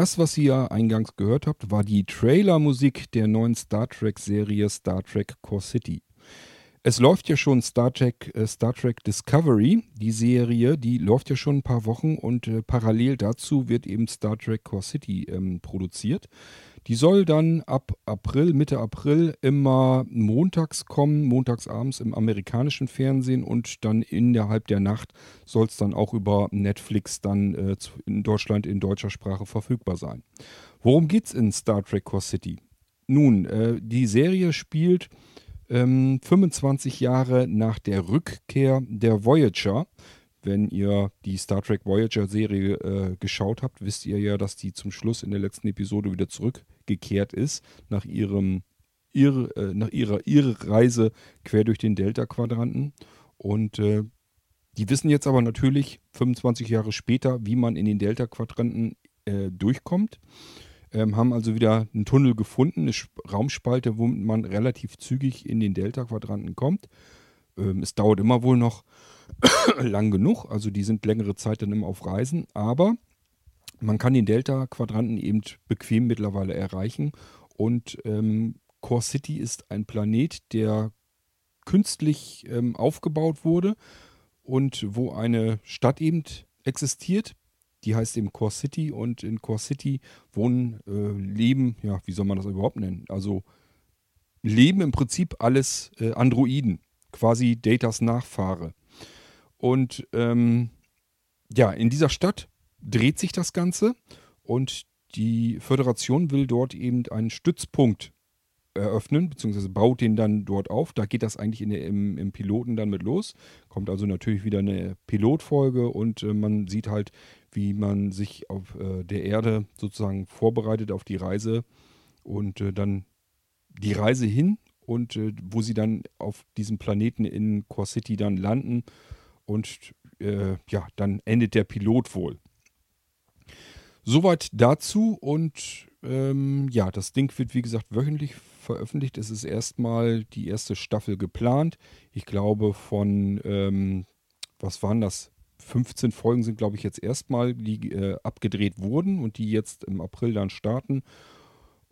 Das, was ihr eingangs gehört habt, war die Trailermusik der neuen Star Trek-Serie Star Trek Core City. Es läuft ja schon Star Trek, äh, Star Trek Discovery, die Serie, die läuft ja schon ein paar Wochen und äh, parallel dazu wird eben Star Trek Core City ähm, produziert. Die soll dann ab April, Mitte April immer montags kommen, montagsabends im amerikanischen Fernsehen und dann innerhalb der Nacht soll es dann auch über Netflix dann äh, in Deutschland in deutscher Sprache verfügbar sein. Worum geht es in Star Trek Core City? Nun, äh, die Serie spielt ähm, 25 Jahre nach der Rückkehr der Voyager. Wenn ihr die Star Trek Voyager Serie äh, geschaut habt, wisst ihr ja, dass die zum Schluss in der letzten Episode wieder zurückgekehrt ist nach ihrem Irr, äh, nach ihrer Irrreise quer durch den Delta-Quadranten. Und äh, die wissen jetzt aber natürlich 25 Jahre später, wie man in den Delta-Quadranten äh, durchkommt ähm, haben also wieder einen Tunnel gefunden, eine Raumspalte, wo man relativ zügig in den Delta-Quadranten kommt. Ähm, es dauert immer wohl noch lang genug, also die sind längere Zeit dann immer auf Reisen, aber man kann den Delta-Quadranten eben bequem mittlerweile erreichen. Und ähm, Core City ist ein Planet, der künstlich ähm, aufgebaut wurde und wo eine Stadt eben existiert, die heißt eben Core City und in Core City wohnen, äh, leben, ja, wie soll man das überhaupt nennen? Also leben im Prinzip alles äh, Androiden, quasi Datas Nachfahre. Und ähm, ja, in dieser Stadt dreht sich das Ganze und die Föderation will dort eben einen Stützpunkt eröffnen, beziehungsweise baut den dann dort auf. Da geht das eigentlich der, im, im, Piloten dann mit los. Kommt also natürlich wieder eine Pilotfolge und äh, man sieht halt, wie man sich auf äh, der Erde sozusagen vorbereitet auf die Reise und äh, dann die Reise hin und äh, wo sie dann auf diesem Planeten in Core City dann landen und äh, ja, dann endet der Pilot wohl. Soweit dazu und ähm, ja, das Ding wird wie gesagt wöchentlich veröffentlicht. Es ist erstmal die erste Staffel geplant. Ich glaube von, ähm, was waren das? 15 Folgen sind, glaube ich, jetzt erstmal, die äh, abgedreht wurden und die jetzt im April dann starten.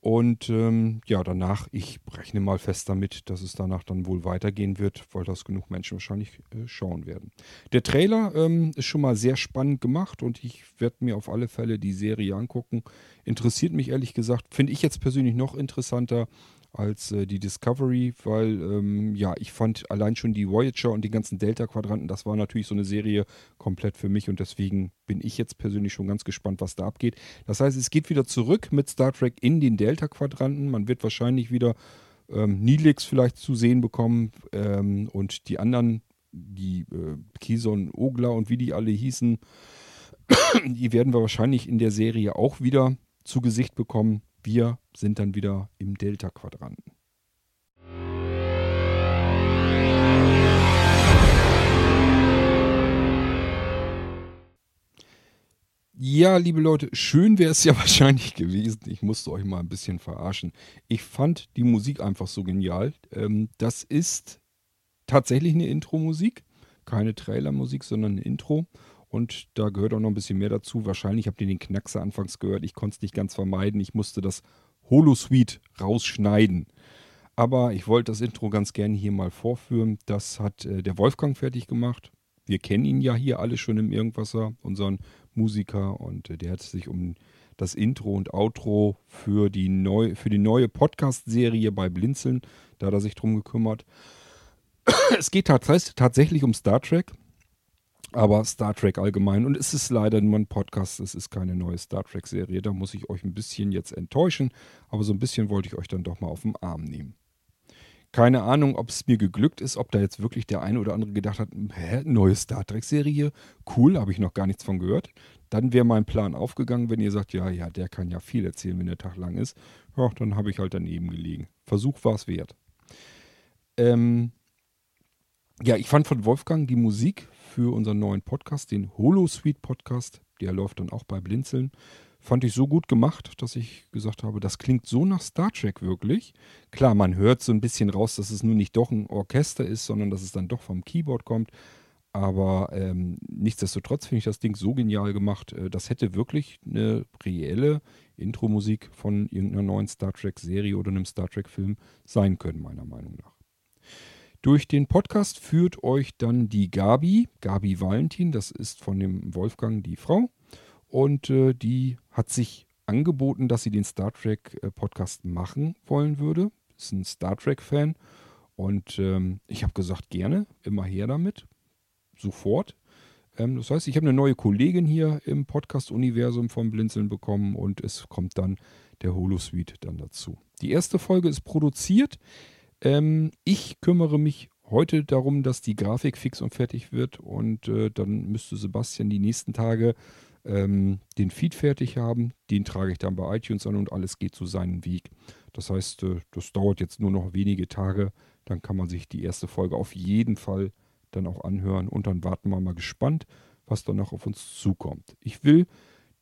Und ähm, ja, danach, ich rechne mal fest damit, dass es danach dann wohl weitergehen wird, weil das genug Menschen wahrscheinlich äh, schauen werden. Der Trailer ähm, ist schon mal sehr spannend gemacht und ich werde mir auf alle Fälle die Serie angucken. Interessiert mich ehrlich gesagt, finde ich jetzt persönlich noch interessanter als äh, die Discovery, weil ähm, ja, ich fand allein schon die Voyager und die ganzen Delta-Quadranten, das war natürlich so eine Serie komplett für mich und deswegen bin ich jetzt persönlich schon ganz gespannt, was da abgeht. Das heißt, es geht wieder zurück mit Star Trek in den Delta-Quadranten. Man wird wahrscheinlich wieder ähm, Nilix vielleicht zu sehen bekommen ähm, und die anderen, die äh, Kison, Ogler und wie die alle hießen, die werden wir wahrscheinlich in der Serie auch wieder zu Gesicht bekommen. Wir sind dann wieder im Delta-Quadranten. Ja, liebe Leute, schön wäre es ja wahrscheinlich gewesen. Ich musste euch mal ein bisschen verarschen. Ich fand die Musik einfach so genial. Ähm, das ist tatsächlich eine Intro-Musik. Keine Trailer-Musik, sondern eine Intro. Und da gehört auch noch ein bisschen mehr dazu. Wahrscheinlich habt ihr den Knackser anfangs gehört. Ich konnte es nicht ganz vermeiden. Ich musste das Holosuite rausschneiden. Aber ich wollte das Intro ganz gerne hier mal vorführen. Das hat äh, der Wolfgang fertig gemacht. Wir kennen ihn ja hier alle schon im Irgendwasser, unseren Musiker. Und äh, der hat sich um das Intro und Outro für die, neu, für die neue Podcast-Serie bei Blinzeln, da hat er sich drum gekümmert. es geht tatsächlich um Star Trek aber Star Trek allgemein. Und es ist leider nur ein Podcast, es ist keine neue Star Trek-Serie. Da muss ich euch ein bisschen jetzt enttäuschen, aber so ein bisschen wollte ich euch dann doch mal auf den Arm nehmen. Keine Ahnung, ob es mir geglückt ist, ob da jetzt wirklich der eine oder andere gedacht hat, hä, neue Star Trek-Serie, cool, habe ich noch gar nichts von gehört. Dann wäre mein Plan aufgegangen, wenn ihr sagt, ja, ja, der kann ja viel erzählen, wenn der Tag lang ist. Ja, dann habe ich halt daneben gelegen. Versuch war es wert. Ähm, ja, ich fand von Wolfgang die Musik für unseren neuen Podcast, den Holosuite Podcast. Der läuft dann auch bei Blinzeln. Fand ich so gut gemacht, dass ich gesagt habe, das klingt so nach Star Trek wirklich. Klar, man hört so ein bisschen raus, dass es nun nicht doch ein Orchester ist, sondern dass es dann doch vom Keyboard kommt. Aber ähm, nichtsdestotrotz finde ich das Ding so genial gemacht. Äh, das hätte wirklich eine reelle Intro-Musik von irgendeiner neuen Star Trek-Serie oder einem Star Trek-Film sein können, meiner Meinung nach. Durch den Podcast führt euch dann die Gabi, Gabi Valentin, das ist von dem Wolfgang die Frau. Und äh, die hat sich angeboten, dass sie den Star Trek äh, Podcast machen wollen würde. Ist ein Star Trek-Fan. Und ähm, ich habe gesagt, gerne, immer her damit. Sofort. Ähm, das heißt, ich habe eine neue Kollegin hier im Podcast-Universum vom Blinzeln bekommen und es kommt dann der Holosuite dann dazu. Die erste Folge ist produziert. Ähm, ich kümmere mich heute darum, dass die Grafik fix und fertig wird und äh, dann müsste Sebastian die nächsten Tage ähm, den Feed fertig haben. Den trage ich dann bei iTunes an und alles geht so seinen Weg. Das heißt, äh, das dauert jetzt nur noch wenige Tage. Dann kann man sich die erste Folge auf jeden Fall dann auch anhören und dann warten wir mal gespannt, was dann noch auf uns zukommt. Ich will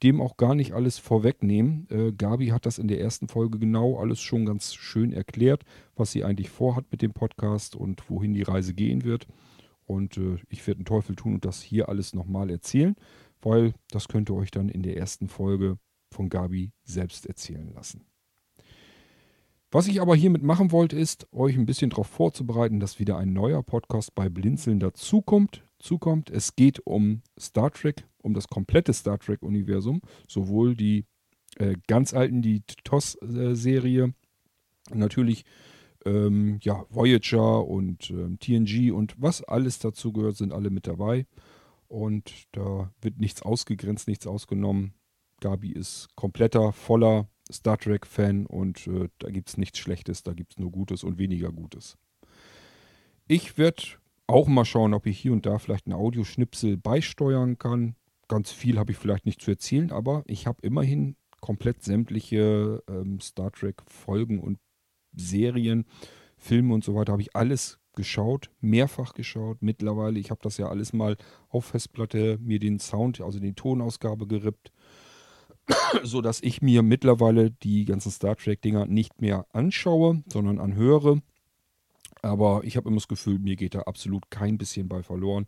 dem auch gar nicht alles vorwegnehmen. Äh, Gabi hat das in der ersten Folge genau alles schon ganz schön erklärt, was sie eigentlich vorhat mit dem Podcast und wohin die Reise gehen wird. Und äh, ich werde einen Teufel tun und das hier alles nochmal erzählen, weil das könnt ihr euch dann in der ersten Folge von Gabi selbst erzählen lassen. Was ich aber hiermit machen wollte, ist, euch ein bisschen darauf vorzubereiten, dass wieder ein neuer Podcast bei Blinzeln dazukommt. Zukommt. Es geht um Star Trek, um das komplette Star Trek-Universum. Sowohl die äh, ganz alten, die TOS-Serie, natürlich ähm, ja, Voyager und ähm, TNG und was alles dazu gehört, sind alle mit dabei. Und da wird nichts ausgegrenzt, nichts ausgenommen. Gabi ist kompletter, voller Star Trek-Fan und äh, da gibt es nichts Schlechtes, da gibt es nur Gutes und weniger Gutes. Ich werde auch mal schauen, ob ich hier und da vielleicht einen Audioschnipsel beisteuern kann. Ganz viel habe ich vielleicht nicht zu erzählen, aber ich habe immerhin komplett sämtliche ähm, Star Trek-Folgen und Serien, Filme und so weiter, habe ich alles geschaut, mehrfach geschaut. Mittlerweile, ich habe das ja alles mal auf Festplatte, mir den Sound, also die Tonausgabe gerippt so dass ich mir mittlerweile die ganzen Star Trek-Dinger nicht mehr anschaue, sondern anhöre. Aber ich habe immer das Gefühl, mir geht da absolut kein bisschen bei verloren.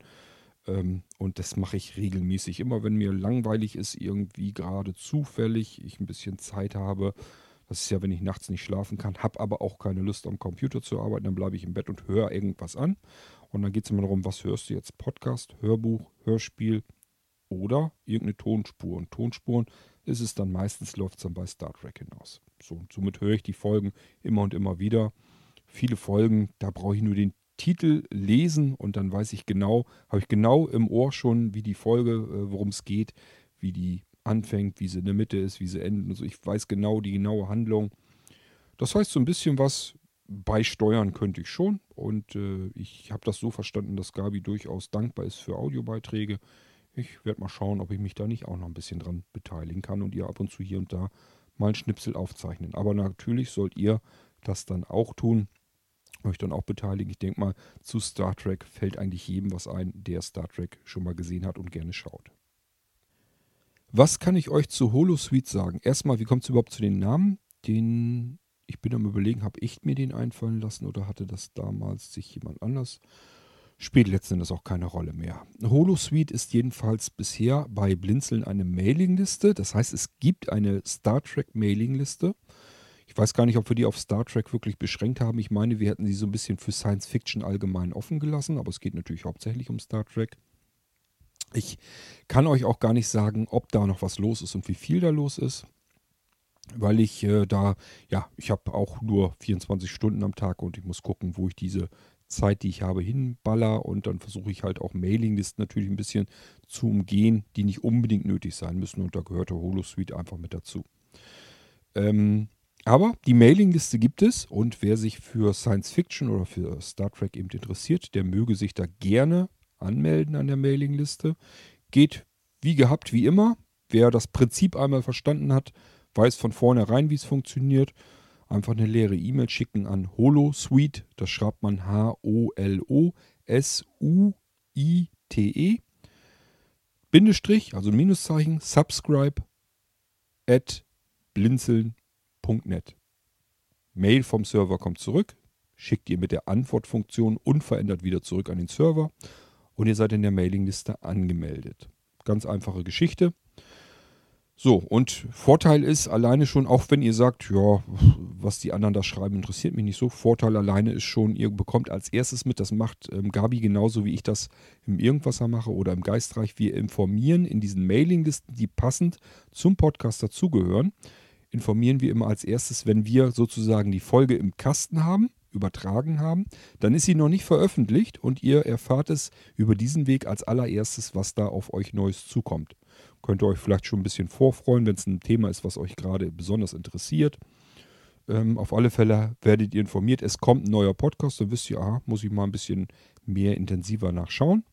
Ähm, und das mache ich regelmäßig. Immer wenn mir langweilig ist, irgendwie gerade zufällig, ich ein bisschen Zeit habe. Das ist ja, wenn ich nachts nicht schlafen kann, habe aber auch keine Lust am Computer zu arbeiten, dann bleibe ich im Bett und höre irgendwas an. Und dann geht es immer darum, was hörst du jetzt? Podcast, Hörbuch, Hörspiel oder irgendeine Tonspur. Und Tonspuren ist es dann meistens, läuft es dann bei Star Trek hinaus. So, und somit höre ich die Folgen immer und immer wieder. Viele Folgen, da brauche ich nur den Titel lesen und dann weiß ich genau, habe ich genau im Ohr schon, wie die Folge, äh, worum es geht, wie die anfängt, wie sie in der Mitte ist, wie sie endet. Also ich weiß genau die genaue Handlung. Das heißt, so ein bisschen was beisteuern könnte ich schon. Und äh, ich habe das so verstanden, dass Gabi durchaus dankbar ist für Audiobeiträge. Ich werde mal schauen, ob ich mich da nicht auch noch ein bisschen dran beteiligen kann und ihr ab und zu hier und da mal ein Schnipsel aufzeichnen. Aber natürlich sollt ihr das dann auch tun, euch dann auch beteiligen. Ich denke mal, zu Star Trek fällt eigentlich jedem was ein, der Star Trek schon mal gesehen hat und gerne schaut. Was kann ich euch zu Holosuite sagen? Erstmal, wie kommt es überhaupt zu den Namen? Den, ich bin am überlegen, habe ich mir den einfallen lassen oder hatte das damals sich jemand anders Spielt letzten Endes auch keine Rolle mehr. Holosuite ist jedenfalls bisher bei Blinzeln eine Mailingliste. Das heißt, es gibt eine Star Trek Mailingliste. Ich weiß gar nicht, ob wir die auf Star Trek wirklich beschränkt haben. Ich meine, wir hätten sie so ein bisschen für Science Fiction allgemein offen gelassen, aber es geht natürlich hauptsächlich um Star Trek. Ich kann euch auch gar nicht sagen, ob da noch was los ist und wie viel da los ist, weil ich äh, da, ja, ich habe auch nur 24 Stunden am Tag und ich muss gucken, wo ich diese Zeit, die ich habe, hinballer und dann versuche ich halt auch Mailinglisten natürlich ein bisschen zu umgehen, die nicht unbedingt nötig sein müssen und da gehört der Holosuite einfach mit dazu. Ähm, aber die Mailingliste gibt es und wer sich für Science Fiction oder für Star Trek eben interessiert, der möge sich da gerne anmelden an der Mailingliste. Geht wie gehabt, wie immer. Wer das Prinzip einmal verstanden hat, weiß von vornherein, wie es funktioniert einfach eine leere E-Mail schicken an holosuite, das schreibt man H-O-L-O-S-U-I-T-E, Bindestrich, also Minuszeichen, subscribe at blinzeln.net. Mail vom Server kommt zurück, schickt ihr mit der Antwortfunktion unverändert wieder zurück an den Server und ihr seid in der Mailingliste angemeldet. Ganz einfache Geschichte. So, und Vorteil ist alleine schon, auch wenn ihr sagt, ja, was die anderen da schreiben, interessiert mich nicht so. Vorteil alleine ist schon, ihr bekommt als erstes mit, das macht ähm, Gabi genauso wie ich das im Irgendwasser mache oder im Geistreich. Wir informieren in diesen Mailinglisten, die passend zum Podcast dazugehören, informieren wir immer als erstes, wenn wir sozusagen die Folge im Kasten haben, übertragen haben, dann ist sie noch nicht veröffentlicht und ihr erfahrt es über diesen Weg als allererstes, was da auf euch Neues zukommt. Könnt ihr euch vielleicht schon ein bisschen vorfreuen, wenn es ein Thema ist, was euch gerade besonders interessiert. Ähm, auf alle Fälle werdet ihr informiert, es kommt ein neuer Podcast, dann wisst ihr, aha, muss ich mal ein bisschen mehr intensiver nachschauen.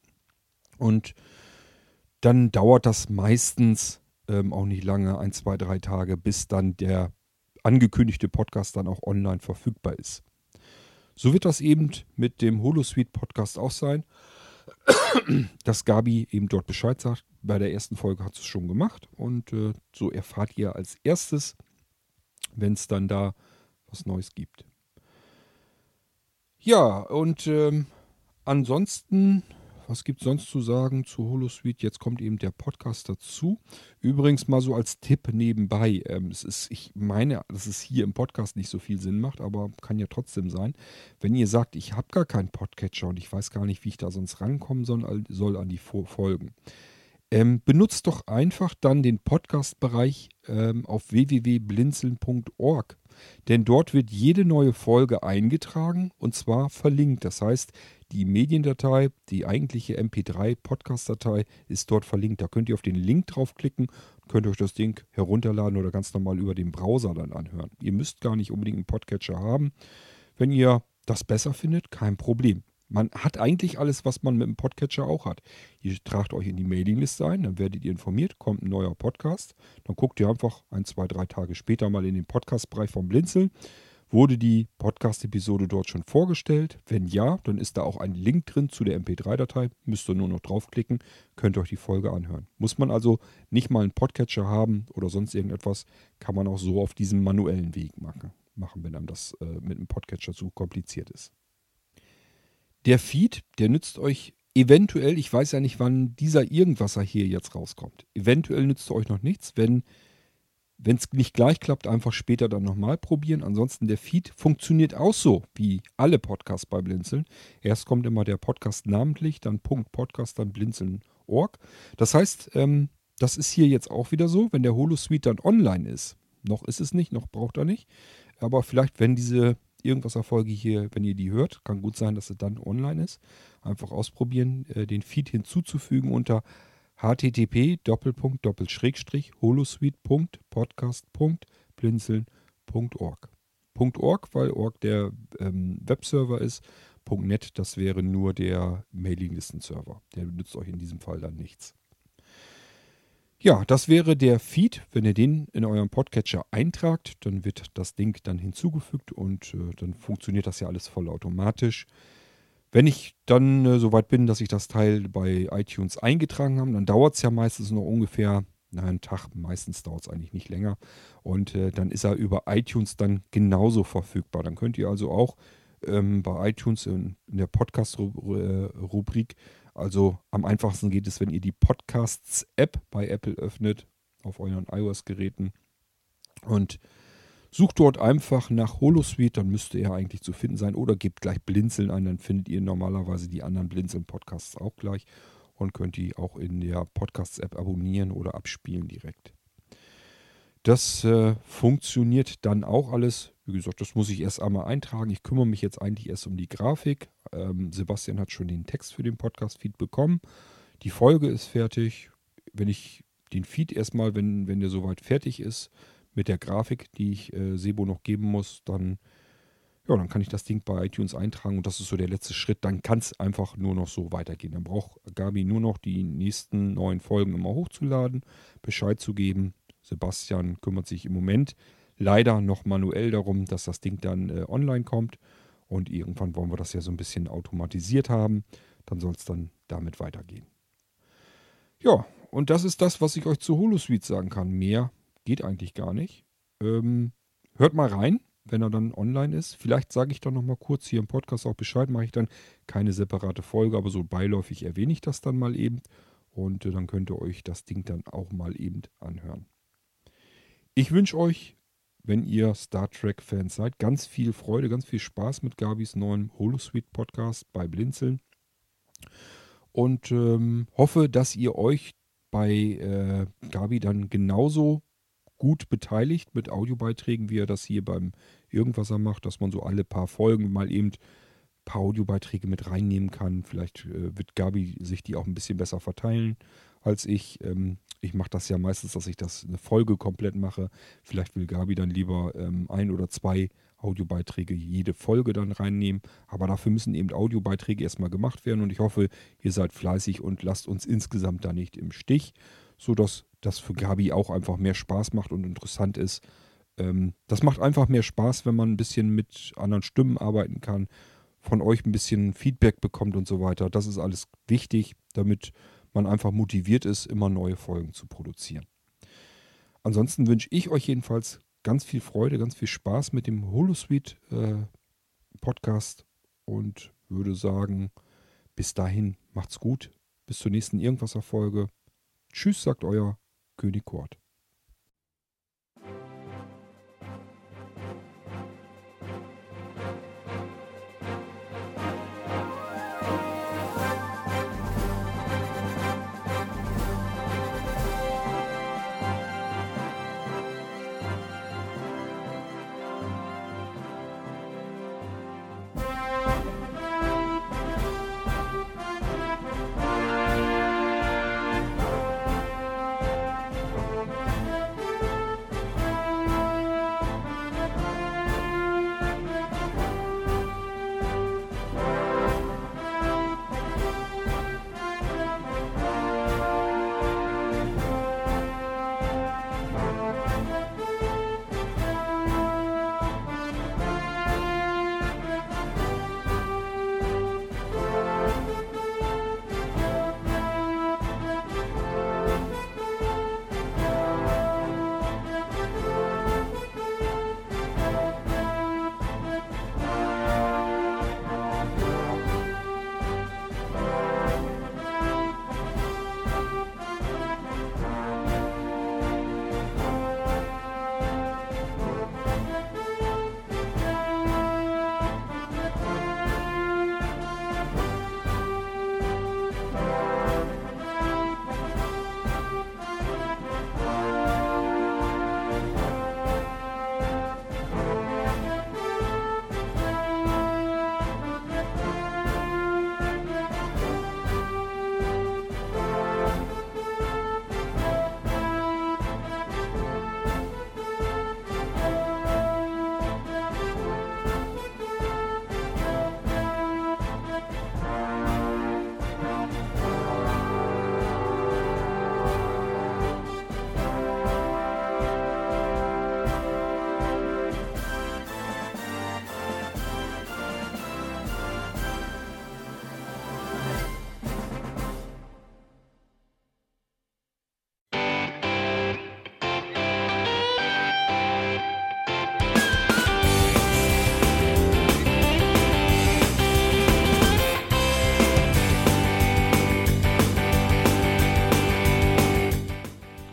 Und dann dauert das meistens ähm, auch nicht lange, ein, zwei, drei Tage, bis dann der angekündigte Podcast dann auch online verfügbar ist. So wird das eben mit dem Holosuite Podcast auch sein dass Gabi eben dort Bescheid sagt. Bei der ersten Folge hat es schon gemacht und äh, so erfahrt ihr als erstes, wenn es dann da was Neues gibt. Ja, und ähm, ansonsten was gibt es sonst zu sagen zu Holosuite? Jetzt kommt eben der Podcast dazu. Übrigens mal so als Tipp nebenbei. Ähm, es ist, ich meine, dass es hier im Podcast nicht so viel Sinn macht, aber kann ja trotzdem sein. Wenn ihr sagt, ich habe gar keinen Podcatcher und ich weiß gar nicht, wie ich da sonst rankommen soll, soll an die Folgen. Ähm, benutzt doch einfach dann den Podcast-Bereich ähm, auf www.blinzeln.org. Denn dort wird jede neue Folge eingetragen und zwar verlinkt. Das heißt, die Mediendatei, die eigentliche MP3-Podcast-Datei ist dort verlinkt. Da könnt ihr auf den Link draufklicken, könnt euch das Ding herunterladen oder ganz normal über den Browser dann anhören. Ihr müsst gar nicht unbedingt einen Podcatcher haben. Wenn ihr das besser findet, kein Problem. Man hat eigentlich alles, was man mit dem Podcatcher auch hat. Ihr tragt euch in die Mailingliste ein, dann werdet ihr informiert, kommt ein neuer Podcast. Dann guckt ihr einfach ein, zwei, drei Tage später mal in den Podcast-Bereich vom Blinzeln Wurde die Podcast-Episode dort schon vorgestellt? Wenn ja, dann ist da auch ein Link drin zu der MP3-Datei. Müsst ihr nur noch draufklicken, könnt euch die Folge anhören. Muss man also nicht mal einen Podcatcher haben oder sonst irgendetwas, kann man auch so auf diesem manuellen Weg machen, machen wenn einem das äh, mit einem Podcatcher zu kompliziert ist. Der Feed, der nützt euch eventuell, ich weiß ja nicht, wann dieser Irgendwasser hier jetzt rauskommt. Eventuell nützt er euch noch nichts, wenn es nicht gleich klappt, einfach später dann nochmal probieren. Ansonsten der Feed funktioniert auch so wie alle Podcasts bei Blinzeln. Erst kommt immer der Podcast namentlich, dann Punkt Podcast, dann blinzeln.org. Das heißt, ähm, das ist hier jetzt auch wieder so, wenn der Holosuite dann online ist. Noch ist es nicht, noch braucht er nicht. Aber vielleicht, wenn diese irgendwas Erfolge hier, wenn ihr die hört, kann gut sein, dass es dann online ist. Einfach ausprobieren, äh, den Feed hinzuzufügen unter http holosuite.podcast.blinzeln.org. .org, weil org der ähm, Webserver ist. .net, das wäre nur der Mailinglisten-Server. Der nützt euch in diesem Fall dann nichts. Ja, das wäre der Feed. Wenn ihr den in eurem Podcatcher eintragt, dann wird das Ding dann hinzugefügt und äh, dann funktioniert das ja alles vollautomatisch. Wenn ich dann äh, so weit bin, dass ich das Teil bei iTunes eingetragen habe, dann dauert es ja meistens noch ungefähr einen Tag. Meistens dauert es eigentlich nicht länger. Und äh, dann ist er über iTunes dann genauso verfügbar. Dann könnt ihr also auch ähm, bei iTunes in, in der Podcast-Rubrik, also am einfachsten geht es, wenn ihr die Podcasts-App bei Apple öffnet, auf euren iOS-Geräten. Und Sucht dort einfach nach Holosuite, dann müsste er eigentlich zu finden sein. Oder gebt gleich Blinzeln ein, dann findet ihr normalerweise die anderen Blinzeln-Podcasts auch gleich und könnt die auch in der Podcasts-App abonnieren oder abspielen direkt. Das äh, funktioniert dann auch alles. Wie gesagt, das muss ich erst einmal eintragen. Ich kümmere mich jetzt eigentlich erst um die Grafik. Ähm, Sebastian hat schon den Text für den Podcast-Feed bekommen. Die Folge ist fertig. Wenn ich den Feed erstmal, wenn, wenn der soweit fertig ist, mit der Grafik, die ich äh, Sebo noch geben muss, dann, ja, dann kann ich das Ding bei iTunes eintragen und das ist so der letzte Schritt. Dann kann es einfach nur noch so weitergehen. Dann braucht Gabi nur noch die nächsten neuen Folgen immer hochzuladen, Bescheid zu geben. Sebastian kümmert sich im Moment leider noch manuell darum, dass das Ding dann äh, online kommt. Und irgendwann wollen wir das ja so ein bisschen automatisiert haben. Dann soll es dann damit weitergehen. Ja, und das ist das, was ich euch zu Holosuite sagen kann. Mehr geht eigentlich gar nicht. Ähm, hört mal rein. wenn er dann online ist. Vielleicht sage ich dann nochmal kurz hier im Podcast auch Bescheid, mache ich dann keine separate Folge, aber so beiläufig erwähne ich das dann mal eben. Und äh, dann könnt ihr euch das Ding dann auch mal eben anhören. Ich wünsche euch, wenn ihr Star Trek-Fans seid, ganz viel Freude, ganz viel Spaß mit Gabis neuem Holosuite Podcast bei Blinzeln. Und ähm, hoffe, dass ihr euch bei äh, Gabi dann genauso gut beteiligt mit Audiobeiträgen, wie er das hier beim Irgendwasser macht, dass man so alle paar Folgen mal eben ein paar Audiobeiträge mit reinnehmen kann. Vielleicht äh, wird Gabi sich die auch ein bisschen besser verteilen als ich. Ähm, ich mache das ja meistens, dass ich das eine Folge komplett mache. Vielleicht will Gabi dann lieber ähm, ein oder zwei Audiobeiträge jede Folge dann reinnehmen. Aber dafür müssen eben Audiobeiträge erstmal gemacht werden und ich hoffe, ihr seid fleißig und lasst uns insgesamt da nicht im Stich, sodass das für Gabi auch einfach mehr Spaß macht und interessant ist. Ähm, das macht einfach mehr Spaß, wenn man ein bisschen mit anderen Stimmen arbeiten kann, von euch ein bisschen Feedback bekommt und so weiter. Das ist alles wichtig, damit man einfach motiviert ist, immer neue Folgen zu produzieren. Ansonsten wünsche ich euch jedenfalls ganz viel Freude, ganz viel Spaß mit dem Holosuite äh, Podcast und würde sagen, bis dahin macht's gut. Bis zur nächsten Irgendwas-Erfolge. Tschüss, sagt euer König Kurt.